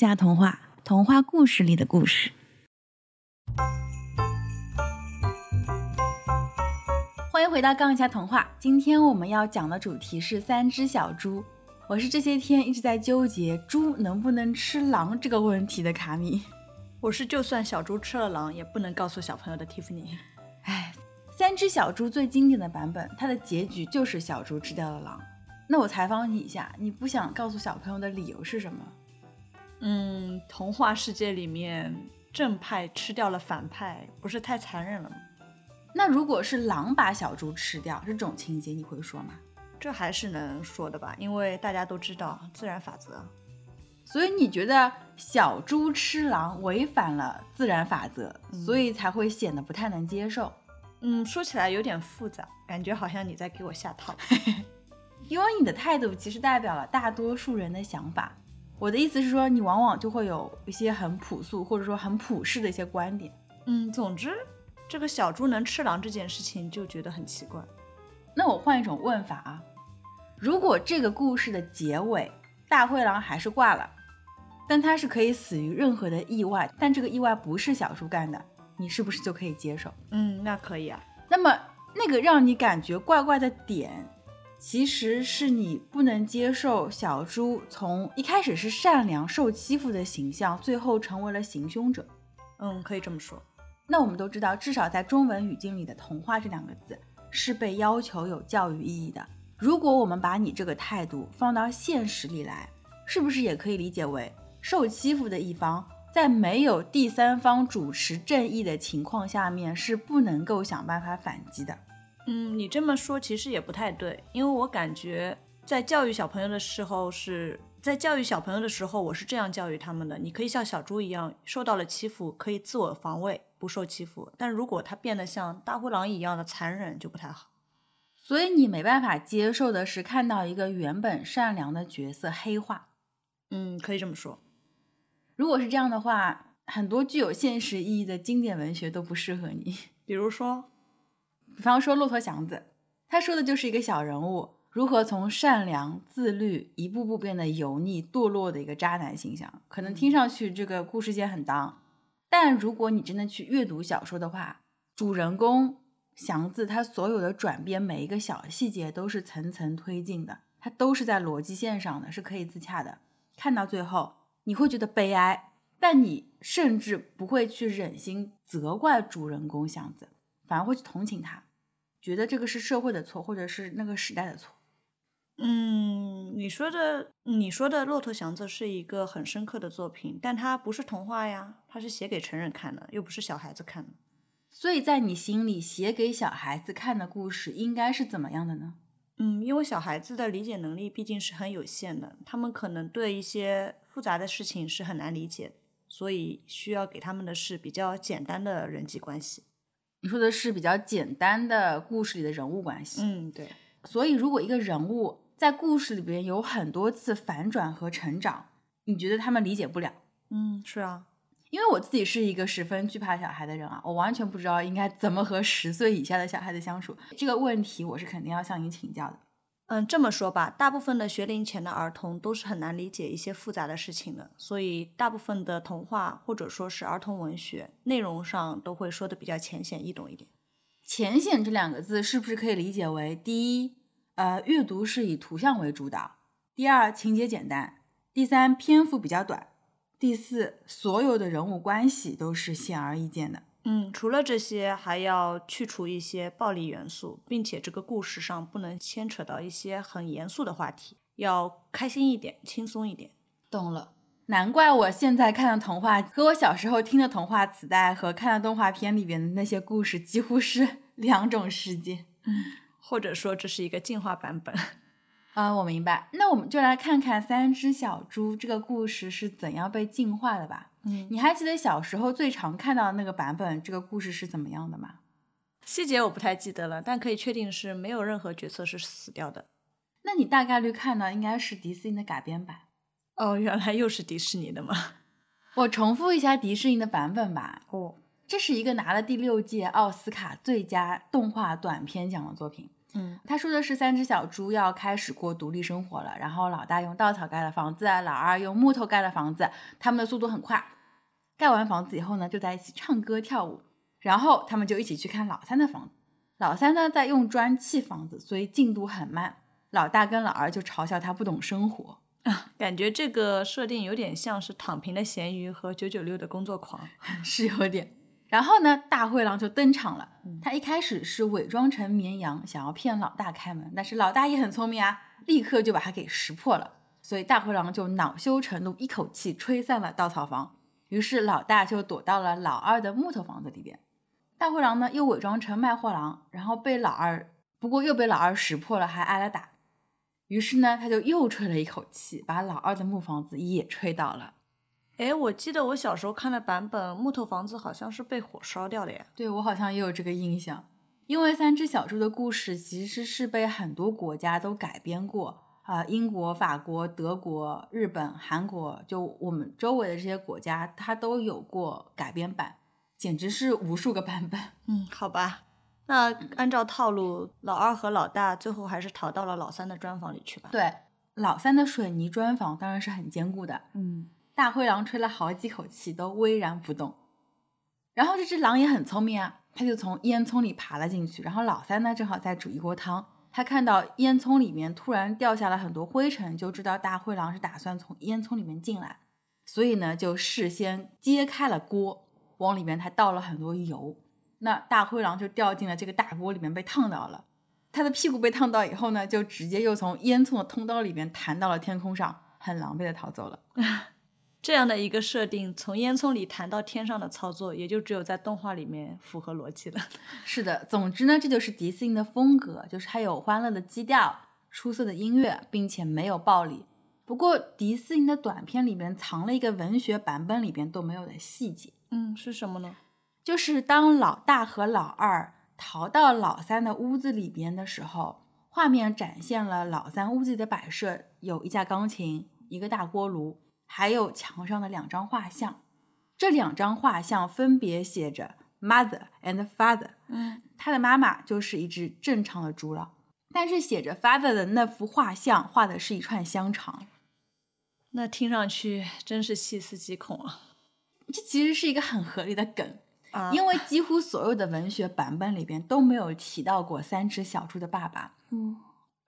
下童话，童话故事里的故事。欢迎回到杠一下童话。今天我们要讲的主题是三只小猪。我是这些天一直在纠结猪能不能吃狼这个问题的卡米。我是就算小猪吃了狼，也不能告诉小朋友的蒂芙尼。唉，三只小猪最经典的版本，它的结局就是小猪吃掉了狼。那我采访你一下，你不想告诉小朋友的理由是什么？嗯，童话世界里面正派吃掉了反派，不是太残忍了吗？那如果是狼把小猪吃掉，这种情节你会说吗？这还是能说的吧，因为大家都知道自然法则。所以你觉得小猪吃狼违反了自然法则，所以才会显得不太能接受？嗯，说起来有点复杂，感觉好像你在给我下套。因为你的态度其实代表了大多数人的想法。我的意思是说，你往往就会有一些很朴素或者说很普世的一些观点。嗯，总之，这个小猪能吃狼这件事情就觉得很奇怪。那我换一种问法啊，如果这个故事的结尾大灰狼还是挂了，但它是可以死于任何的意外，但这个意外不是小猪干的，你是不是就可以接受？嗯，那可以啊。那么那个让你感觉怪怪的点。其实是你不能接受小猪从一开始是善良受欺负的形象，最后成为了行凶者。嗯，可以这么说。那我们都知道，至少在中文语境里的“童话”这两个字是被要求有教育意义的。如果我们把你这个态度放到现实里来，是不是也可以理解为受欺负的一方在没有第三方主持正义的情况下面是不能够想办法反击的？嗯，你这么说其实也不太对，因为我感觉在教育小朋友的时候是在教育小朋友的时候，我是这样教育他们的：你可以像小猪一样，受到了欺负可以自我防卫，不受欺负。但如果他变得像大灰狼一样的残忍，就不太好。所以你没办法接受的是看到一个原本善良的角色黑化。嗯，可以这么说。如果是这样的话，很多具有现实意义的经典文学都不适合你，比如说。比方说《骆驼祥子》，他说的就是一个小人物如何从善良、自律一步步变得油腻、堕落的一个渣男形象。可能听上去这个故事线很当，但如果你真的去阅读小说的话，主人公祥子他所有的转变，每一个小细节都是层层推进的，他都是在逻辑线上的，是可以自洽的。看到最后，你会觉得悲哀，但你甚至不会去忍心责怪主人公祥子。反而会去同情他，觉得这个是社会的错，或者是那个时代的错。嗯，你说的，你说的《骆驼祥子》是一个很深刻的作品，但它不是童话呀，它是写给成人看的，又不是小孩子看的。所以在你心里，写给小孩子看的故事应该是怎么样的呢？嗯，因为小孩子的理解能力毕竟是很有限的，他们可能对一些复杂的事情是很难理解，所以需要给他们的是比较简单的人际关系。你说的是比较简单的故事里的人物关系，嗯，对。所以如果一个人物在故事里边有很多次反转和成长，你觉得他们理解不了？嗯，是啊。因为我自己是一个十分惧怕小孩的人啊，我完全不知道应该怎么和十岁以下的小孩子相处。这个问题我是肯定要向你请教的。嗯，这么说吧，大部分的学龄前的儿童都是很难理解一些复杂的事情的，所以大部分的童话或者说是儿童文学内容上都会说的比较浅显易懂一点。浅显这两个字是不是可以理解为：第一，呃，阅读是以图像为主导；第二，情节简单；第三，篇幅比较短；第四，所有的人物关系都是显而易见的。嗯，除了这些，还要去除一些暴力元素，并且这个故事上不能牵扯到一些很严肃的话题，要开心一点，轻松一点。懂了，难怪我现在看的童话和我小时候听的童话磁带和看的动画片里边的那些故事几乎是 两种世界。嗯，或者说这是一个进化版本。啊，我明白。那我们就来看看三只小猪这个故事是怎样被进化的吧。嗯，你还记得小时候最常看到的那个版本，这个故事是怎么样的吗？细节我不太记得了，但可以确定是没有任何角色是死掉的。那你大概率看到应该是迪士尼的改编版。哦，原来又是迪士尼的吗？我重复一下迪士尼的版本吧。哦，这是一个拿了第六届奥斯卡最佳动画短片奖的作品。嗯他说的是三只小猪要开始过独立生活了，然后老大用稻草盖了房子，老二用木头盖了房子，他们的速度很快。盖完房子以后呢，就在一起唱歌跳舞，然后他们就一起去看老三的房子。老三呢在用砖砌房子，所以进度很慢。老大跟老二就嘲笑他不懂生活。啊，感觉这个设定有点像是躺平的咸鱼和九九六的工作狂。是有点。然后呢，大灰狼就登场了。嗯他一开始是伪装成绵羊，想要骗老大开门，但是老大也很聪明啊，立刻就把他给识破了。所以大灰狼就恼羞成怒，一口气吹散了稻草房。于是老大就躲到了老二的木头房子里边。大灰狼呢又伪装成卖货郎，然后被老二，不过又被老二识破了，还挨了打。于是呢，他就又吹了一口气，把老二的木房子也吹倒了。哎，我记得我小时候看的版本，木头房子好像是被火烧掉的呀。对我好像也有这个印象，因为三只小猪的故事其实是被很多国家都改编过啊、英国、法国、德国、日本、韩国，就我们周围的这些国家，它都有过改编版，简直是无数个版本。嗯，好吧。那按照套路，老二和老大最后还是逃到了老三的砖房里去吧。，对，老三的水泥砖房当然是很坚固的，嗯，大灰狼吹了好几口气都巍然不动。然后这只狼也很聪明啊，它就从烟囱里爬了进去。然后老三呢正好在煮一锅汤，他看到烟囱里面突然掉下了很多灰尘，就知道大灰狼是打算从烟囱里面进来，所以呢就事先揭开了锅，往里面还倒了很多油。那大灰狼就掉进了这个大锅里面被烫到了。他的屁股被烫到以后呢，就直接又从烟囱的通道里面弹到了天空上，很狼狈的逃走了。这样的一个设定，从烟囱里弹到天上的操作，也就只有在动画里面符合逻辑了。是的，总之呢，这就是迪士尼的风格，就是它有欢乐的基调、出色的音乐，并且没有暴力。不过迪士尼的短片里面藏了一个文学版本里边都没有的细节，嗯，是什么呢？就是当老大和老二逃到老三的屋子里边的时候，画面展现了老三屋子里的摆设，有一架钢琴、一个大锅炉，还有墙上的两张画像。这两张画像分别写着 mother and father。嗯，他的妈妈就是一只正常的猪了，但是写着 father 的那幅画像画的是一串香肠，那听上去真是细思极恐啊！这其实是一个很合理的梗，啊因为几乎所有的文学版本里边都没有提到过三只小猪的爸爸，嗯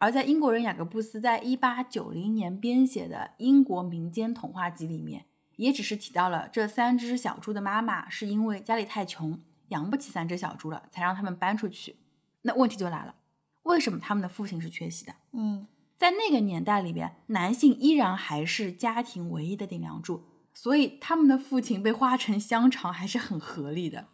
而在英国人雅各布斯在一八九零年编写的《英国民间童话集》里面，也只是提到了这三只小猪的妈妈是因为家里太穷，养不起三只小猪了，才让他们搬出去。那问题就来了，为什么他们的父亲是缺席的？嗯在那个年代里边，男性依然还是家庭唯一的顶梁柱，所以他们的父亲被画成香肠还是很合理的。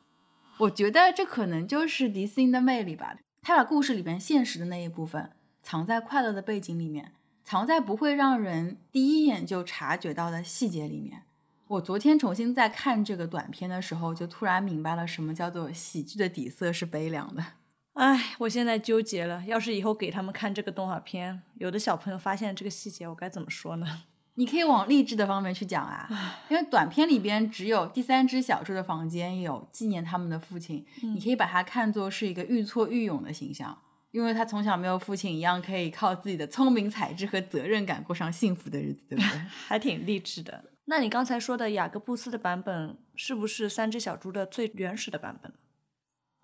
我觉得这可能就是迪士尼的魅力吧，他把故事里边现实的那一部分藏在快乐的背景里面，藏在不会让人第一眼就察觉到的细节里面。我昨天重新在看这个短片的时候，就突然明白了什么叫做喜剧的底色是悲凉的。唉，我现在纠结了，要是以后给他们看这个动画片，有的小朋友发现这个细节，我该怎么说呢？你可以往励志的方面去讲啊，因为短片里边只有第三只小猪的房间有纪念他们的父亲，你可以把它看作是一个愈挫愈勇的形象，因为他从小没有父亲一样，可以靠自己的聪明才智和责任感过上幸福的日子，对不对？还挺励志的。那你刚才说的雅各布斯的版本，是不是三只小猪的最原始的版本？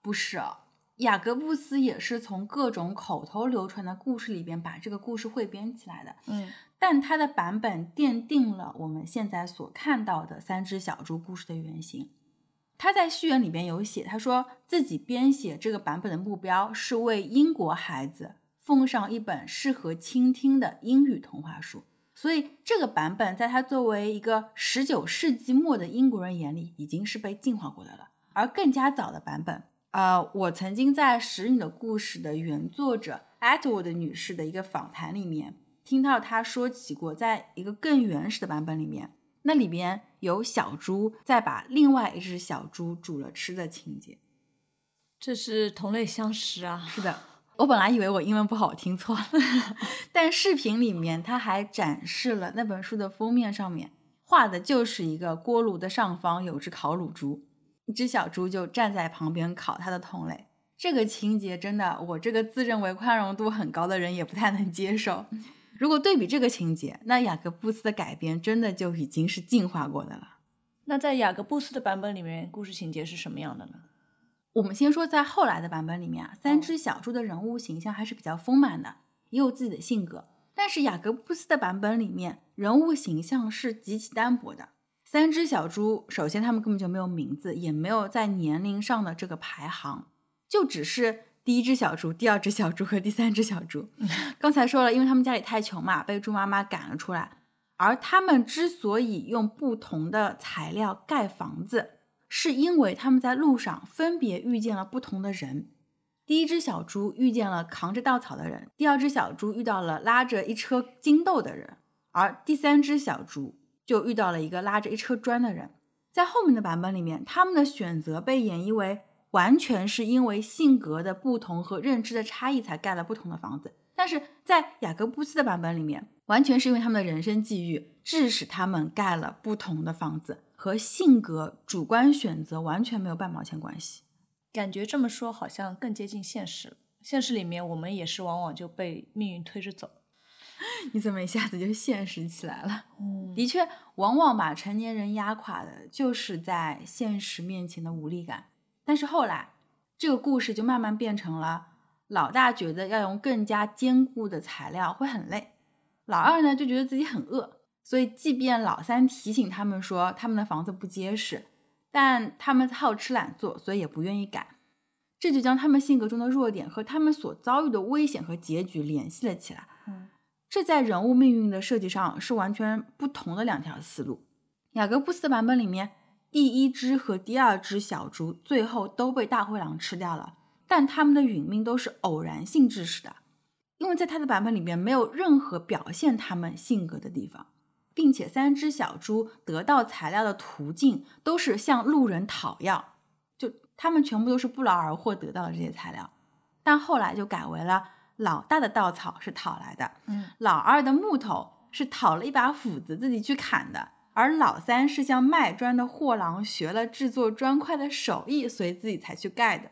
不是啊，雅各布斯也是从各种口头流传的故事里边把这个故事汇编起来的，嗯但他的版本奠定了我们现在所看到的三只小猪故事的原型。他在序言里边有写，他说自己编写这个版本的目标是为英国孩子奉上一本适合倾听的英语童话书。所以这个版本在他作为一个十九世纪末的英国人眼里，已经是被进化过的了。而更加早的版本，呃，我曾经在《使女的故事》的原作者 Atwood 女士的一个访谈里面，听到她说起过，在一个更原始的版本里面，那里边有小猪在把另外一只小猪煮了吃的情节。这是同类相食啊。是的，我本来以为我英文不好，我听错了，但视频里面他还展示了那本书的封面上面画的就是一个锅炉的上方有只烤乳猪，一只小猪就站在旁边烤它的同类。这个情节真的，我这个自认为宽容度很高的人也不太能接受。如果对比这个情节，那雅各布斯的改编真的就已经是进化过的了。那在雅各布斯的版本里面，故事情节是什么样的呢？我们先说在后来的版本里面啊，三只小猪的人物形象还是比较丰满的，也有自己的性格。但是雅各布斯的版本里面，人物形象是极其单薄的。三只小猪，首先他们根本就没有名字，也没有在年龄上的这个排行，就只是。第一只小猪，第二只小猪和第三只小猪，刚才说了，因为他们家里太穷嘛，被猪妈妈赶了出来。而他们之所以用不同的材料盖房子，是因为他们在路上分别遇见了不同的人。第一只小猪遇见了扛着稻草的人，第二只小猪遇到了拉着一车金豆的人，而第三只小猪就遇到了一个拉着一车砖的人。在后面的版本里面，他们的选择被演绎为。完全是因为性格的不同和认知的差异才盖了不同的房子，但是在雅各布斯的版本里面，完全是因为他们的人生际遇致使他们盖了不同的房子，和性格主观选择完全没有半毛钱关系。感觉这么说好像更接近现实。现实里面我们也是往往就被命运推着走。你怎么一下子就现实起来了？嗯，的确，往往把成年人压垮的就是在现实面前的无力感。但是后来，这个故事就慢慢变成了老大觉得要用更加坚固的材料会很累，老二呢就觉得自己很饿，所以即便老三提醒他们说他们的房子不结实，但他们好吃懒做，所以也不愿意改。这就将他们性格中的弱点和他们所遭遇的危险和结局联系了起来。嗯，这在人物命运的设计上是完全不同的两条思路。雅各布斯的版本里面。第一只和第二只小猪最后都被大灰狼吃掉了，但他们的殒命都是偶然性致使的，因为在他的版本里面没有任何表现他们性格的地方，并且三只小猪得到材料的途径都是向路人讨要，就他们全部都是不劳而获得到的这些材料，但后来就改为了老大的稻草是讨来的，嗯，老二的木头是讨了一把斧子自己去砍的。而老三是向卖砖的货郎学了制作砖块的手艺，所以自己才去盖的。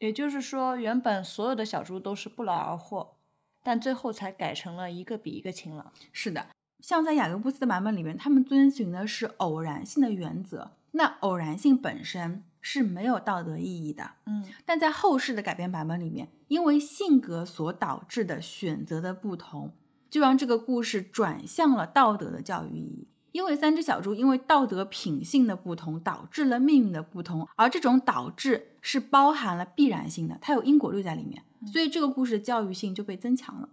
也就是说，原本所有的小猪都是不劳而获，但最后才改成了一个比一个勤劳。是的，像在雅各布斯的版本里面，他们遵循的是偶然性的原则，那偶然性本身是没有道德意义的。嗯，但在后世的改编版本里面，因为性格所导致的选择的不同，就让这个故事转向了道德的教育意义。因为三只小猪因为道德品性的不同，导致了命运的不同，而这种导致是包含了必然性的，它有因果律在里面，所以这个故事的教育性就被增强了，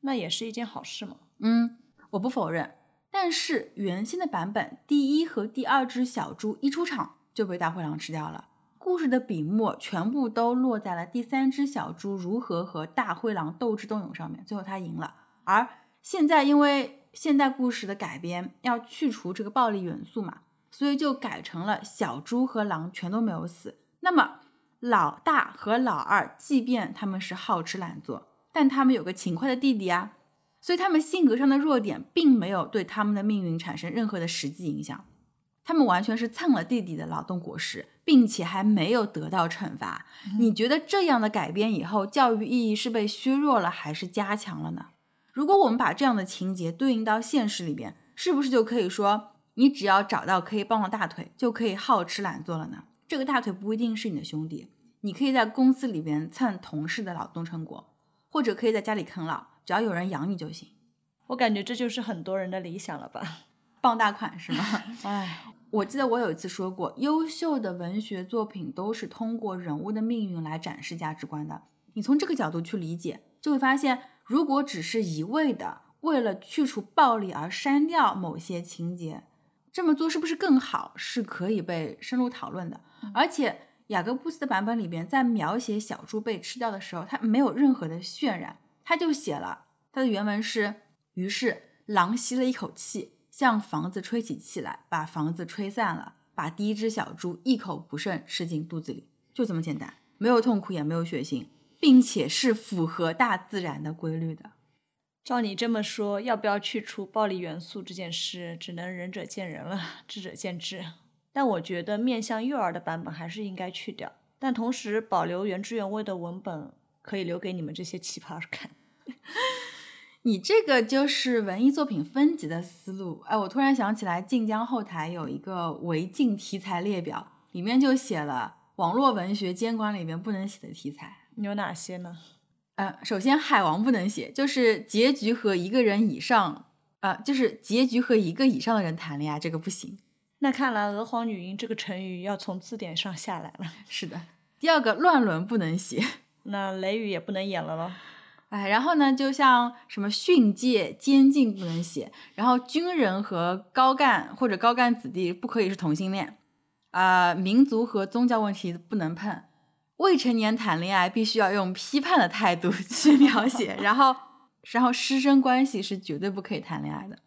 那也是一件好事嘛。嗯，我不否认，但是原先的版本，第一和第二只小猪一出场就被大灰狼吃掉了，故事的笔墨全部都落在了第三只小猪如何和大灰狼斗智斗勇上面，最后他赢了，而现在因为。现代故事的改编要去除这个暴力元素嘛，所以就改成了小猪和狼全都没有死。那么老大和老二，即便他们是好吃懒做，但他们有个勤快的弟弟啊，所以他们性格上的弱点并没有对他们的命运产生任何的实际影响。他们完全是蹭了弟弟的劳动果实，并且还没有得到惩罚。你觉得这样的改编以后，教育意义是被削弱了还是加强了呢？如果我们把这样的情节对应到现实里边，是不是就可以说，你只要找到可以帮的大腿，就可以好吃懒做了呢？这个大腿不一定是你的兄弟，你可以在公司里边蹭同事的劳动成果，或者可以在家里啃老，只要有人养你就行。我感觉这就是很多人的理想了吧？傍大款是吗？哎，我记得我有一次说过，优秀的文学作品都是通过人物的命运来展示价值观的。你从这个角度去理解，就会发现。如果只是一味的为了去除暴力而删掉某些情节，这么做是不是更好？是可以被深入讨论的。而且雅各布斯的版本里边，在描写小猪被吃掉的时候，他没有任何的渲染，他就写了他的原文是：于是狼吸了一口气，向房子吹起气来，把房子吹散了，把第一只小猪一口不剩吃进肚子里，就这么简单，没有痛苦，也没有血腥。并且是符合大自然的规律的。照你这么说，要不要去除暴力元素这件事，只能仁者见仁了，智者见智。但我觉得面向幼儿的版本还是应该去掉。但同时保留原汁原味的文本，可以留给你们这些奇葩看。你这个就是文艺作品分级的思路。哎，我突然想起来，晋江后台有一个违禁题材列表，里面就写了网络文学监管里面不能写的题材。有哪些呢？呃，首先海王不能写，就是结局和一个人以上，呃，就是结局和一个以上的人谈恋爱，这个不行。那看来娥皇女英这个成语要从字典上下来了。是的。第二个乱伦不能写，那雷雨也不能演了咯。哎，然后呢，就像什么训诫、监禁不能写，然后军人和高干或者高干子弟不可以是同性恋，啊，民族和宗教问题不能碰，未成年谈恋爱必须要用批判的态度 去描写，然后，然后师生关系是绝对不可以谈恋爱的。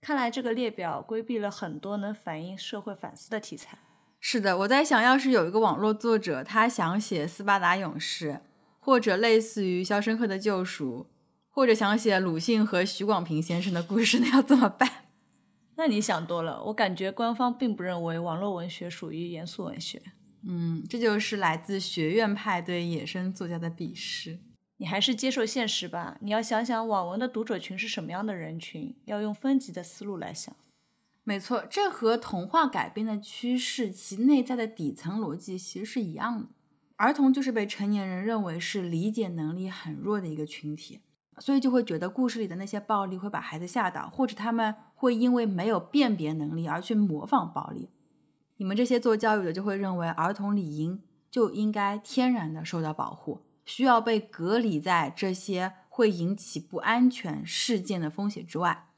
看来这个列表规避了很多能反映社会反思的题材。是的，我在想，要是有一个网络作者，他想写斯巴达勇士。或者类似于《肖申克的救赎》，或者想写鲁迅和许广平先生的故事，那要怎么办？那你想多了，我感觉官方并不认为网络文学属于严肃文学。嗯，这就是来自学院派对野生作家的鄙视。你还是接受现实吧，你要想想网文的读者群是什么样的人群，要用分级的思路来想。没错，这和童话改编的趋势，其内在的底层逻辑其实是一样的。儿童就是被成年人认为是理解能力很弱的一个群体，所以就会觉得故事里的那些暴力会把孩子吓到，或者他们会因为没有辨别能力而去模仿暴力。你们这些做教育的就会认为儿童理应就应该天然的受到保护，需要被隔离在这些会引起不安全事件的风险之外。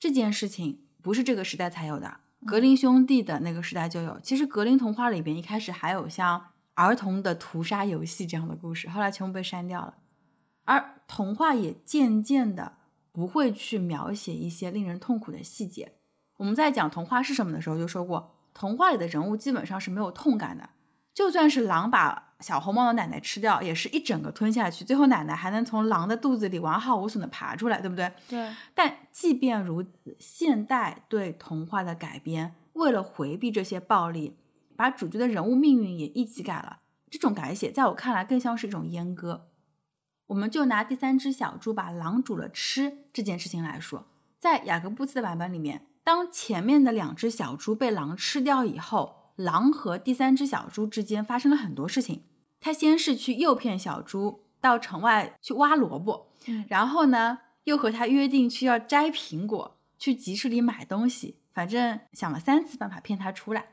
这件事情不是这个时代才有的，格林兄弟的那个时代就有。其实格林童话里边一开始还有像。儿童的屠杀游戏这样的故事，后来全部被删掉了。而童话也渐渐的不会去描写一些令人痛苦的细节。我们在讲童话是什么的时候就说过，童话里的人物基本上是没有痛感的。就算是狼把小红帽的奶奶吃掉，也是一整个吞下去，最后奶奶还能从狼的肚子里完好无损的爬出来，对不对？对。但即便如此，现代对童话的改编，为了回避这些暴力。把主角的人物命运也一起改了，这种改写在我看来更像是一种阉割。我们就拿第三只小猪把狼煮了吃这件事情来说，在雅各布斯的版本里面，当前面的两只小猪被狼吃掉以后，狼和第三只小猪之间发生了很多事情。他先是去诱骗小猪到城外去挖萝卜，然后呢又和他约定去要摘苹果，去集市里买东西，反正想了三次办法骗他出来。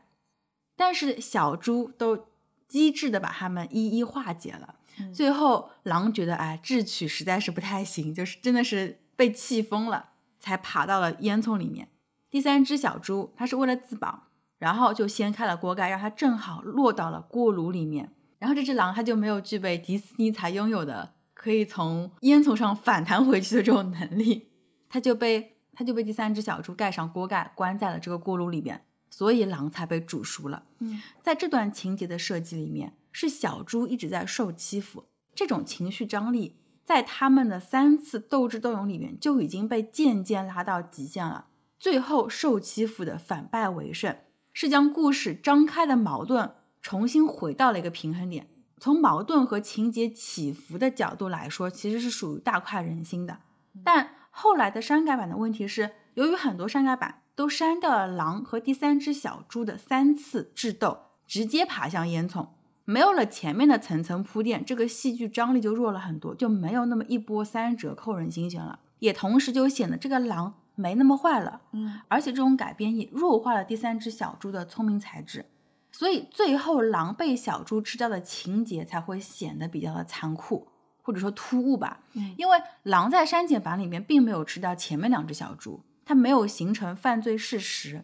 但是小猪都机智的把他们一一化解了，最后狼觉得哎智取实在是不太行，就是真的是被气疯了，才爬到了烟囱里面。第三只小猪它是为了自保，然后就掀开了锅盖，让它正好落到了锅炉里面。然后这只狼它就没有具备迪斯尼才拥有的可以从烟囱上反弹回去的这种能力，它就被它就被第三只小猪盖上锅盖，关在了这个锅炉里边。所以狼才被煮熟了。嗯，在这段情节的设计里面，是小猪一直在受欺负，这种情绪张力在他们的三次斗智斗勇里面就已经被渐渐拉到极限了。最后受欺负的反败为胜，是将故事张开的矛盾重新回到了一个平衡点。从矛盾和情节起伏的角度来说，其实是属于大快人心的。但后来的删改版的问题是，由于很多删改版。都删掉了狼和第三只小猪的三次智斗，直接爬向烟囱，没有了前面的层层铺垫，这个戏剧张力就弱了很多，就没有那么一波三折扣人心弦了，也同时就显得这个狼没那么坏了，嗯，而且这种改编也弱化了第三只小猪的聪明才智，所以最后狼被小猪吃掉的情节才会显得比较的残酷或者说突兀吧，嗯，因为狼在删减版里面并没有吃掉前面两只小猪。它没有形成犯罪事实。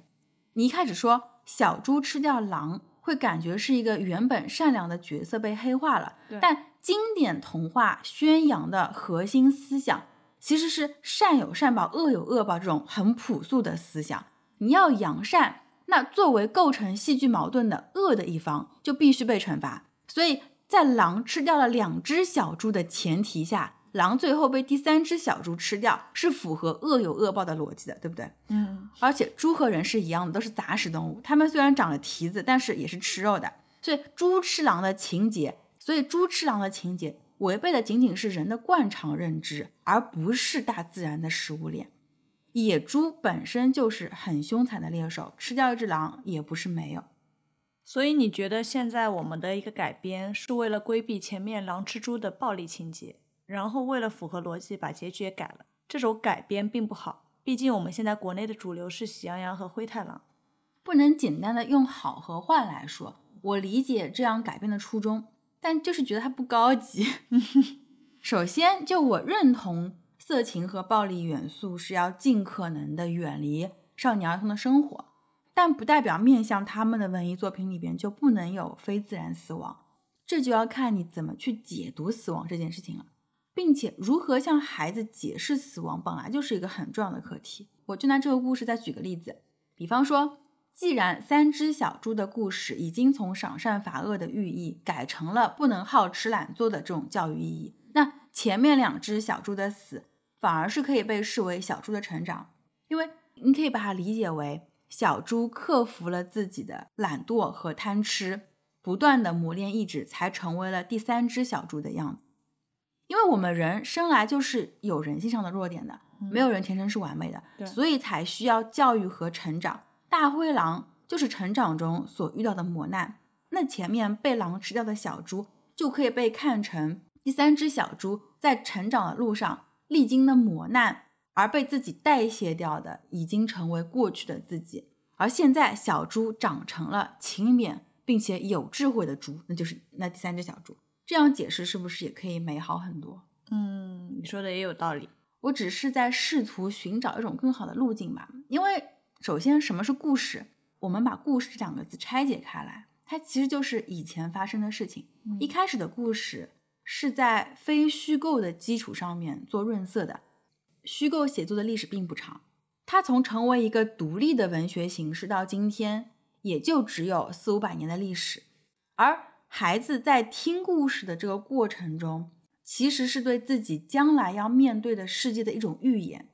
你一开始说小猪吃掉狼，会感觉是一个原本善良的角色被黑化了。但经典童话宣扬的核心思想，其实是善有善报，恶有恶报这种很朴素的思想。你要扬善，那作为构成戏剧矛盾的恶的一方，就必须被惩罚。所以在狼吃掉了两只小猪的前提下。狼最后被第三只小猪吃掉，是符合恶有恶报的逻辑的，对不对？嗯。而且猪和人是一样的，都是杂食动物。它们虽然长了蹄子，但是也是吃肉的。所以猪吃狼的情节，所以猪吃狼的情节违背的仅仅是人的惯常认知，而不是大自然的食物链。野猪本身就是很凶残的猎手，吃掉一只狼也不是没有。所以你觉得现在我们的一个改编是为了规避前面狼吃猪的暴力情节，然后为了符合逻辑把结局也改了。这种改编并不好，毕竟我们现在国内的主流是喜羊羊和灰太狼，不能简单的用好和坏来说。我理解这样改编的初衷，但就是觉得它不高级。首先，就我认同色情和暴力元素是要尽可能的远离少年儿童的生活。但不代表面向他们的文艺作品里边就不能有非自然死亡，这就要看你怎么去解读死亡这件事情了，并且如何向孩子解释死亡本来就是一个很重要的课题。我就拿这个故事再举个例子，比方说，既然三只小猪的故事已经从赏善罚恶的寓意改成了不能好吃懒做的这种教育意义，那前面两只小猪的死反而是可以被视为小猪的成长，因为你可以把它理解为。小猪克服了自己的懒惰和贪吃，不断的磨练意志，才成为了第三只小猪的样子。因为我们人生来就是有人性上的弱点的，没有人天生是完美的，所以才需要教育和成长。大灰狼就是成长中所遇到的磨难，那前面被狼吃掉的小猪就可以被看成第三只小猪在成长的路上历经的磨难。而被自己代谢掉的，已经成为过去的自己。而现在，小猪长成了勤勉并且有智慧的猪，那就是那第三只小猪。这样解释是不是也可以美好很多？嗯，你说的也有道理。我只是在试图寻找一种更好的路径吧。因为首先，什么是故事？我们把故事这两个字拆解开来，它其实就是以前发生的事情。一开始的故事是在非虚构的基础上面做润色的。虚构写作的历史并不长，它从成为一个独立的文学形式到今天，也就只有四五百年的历史。而孩子在听故事的这个过程中，其实是对自己将来要面对的世界的一种预言。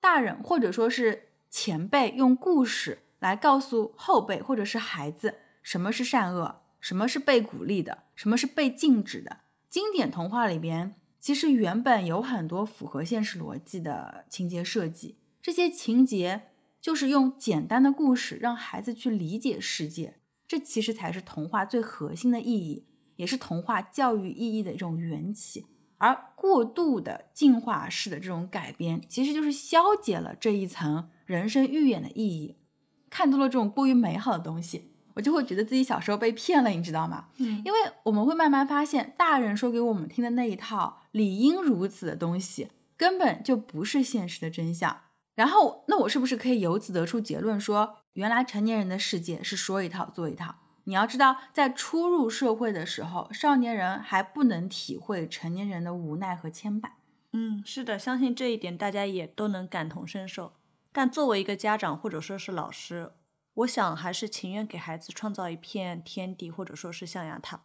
大人或者说是前辈用故事来告诉后辈或者是孩子，什么是善恶，什么是被鼓励的，什么是被禁止的。经典童话里边。其实原本有很多符合现实逻辑的情节设计，这些情节就是用简单的故事让孩子去理解世界，这其实才是童话最核心的意义，也是童话教育意义的一种缘起。而过度的进化式的这种改编，其实就是消解了这一层人生预演的意义，看多了这种过于美好的东西。我就会觉得自己小时候被骗了，你知道吗？嗯，因为我们会慢慢发现，大人说给我们听的那一套理应如此的东西，根本就不是现实的真相。然后，那我是不是可以由此得出结论，说原来成年人的世界是说一套做一套？你要知道，在初入社会的时候，少年人还不能体会成年人的无奈和牵绊。嗯，是的，相信这一点大家也都能感同身受。但作为一个家长或者说是老师，我想还是情愿给孩子创造一片天地，或者说是象牙塔。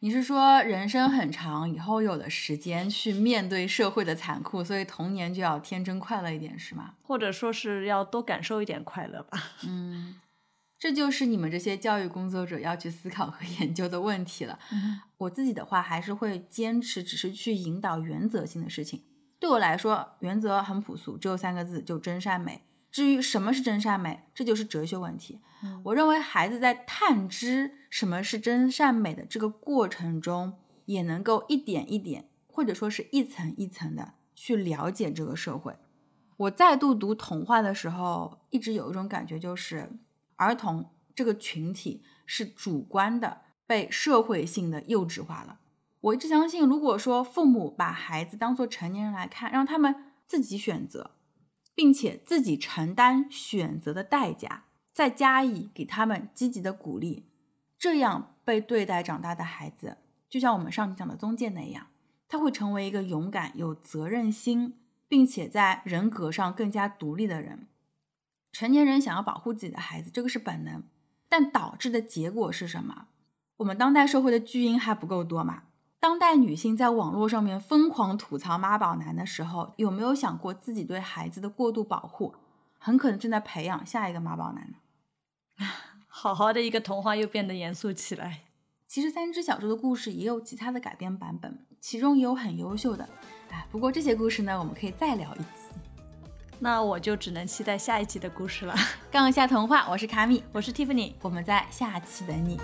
你是说人生很长，以后有了时间去面对社会的残酷，所以童年就要天真快乐一点，是吗？或者说是要多感受一点快乐吧。嗯，这就是你们这些教育工作者要去思考和 研究的问题了。我自己的话还是会坚持，只是去引导原则性的事情。对我来说，原则很朴素，只有三个字，就真善美。至于什么是真善美，这就是哲学问题。我认为孩子在探知什么是真善美的这个过程中，也能够一点一点，或者说是一层一层的去了解这个社会。我再度读童话的时候，一直有一种感觉，就是儿童这个群体是主观的被社会性的幼稚化了。我一直相信，如果说父母把孩子当做成年人来看，让他们自己选择。并且自己承担选择的代价，再加以给他们积极的鼓励，这样被对待长大的孩子，就像我们上期讲的宗介那样，他会成为一个勇敢、有责任心，并且在人格上更加独立的人。成年人想要保护自己的孩子，这个是本能，但导致的结果是什么？我们当代社会的巨婴还不够多吗？当代女性在网络上面疯狂吐槽妈宝男的时候，有没有想过自己对孩子的过度保护，很可能正在培养下一个妈宝男呢？好好的一个童话又变得严肃起来。其实三只小猪的故事也有其他的改编版本，其中也有很优秀的。哎，不过这些故事呢，我们可以再聊一次。那我就只能期待下一期的故事了。杠一下童话，我是卡米，我是蒂芙尼我们在下期等你。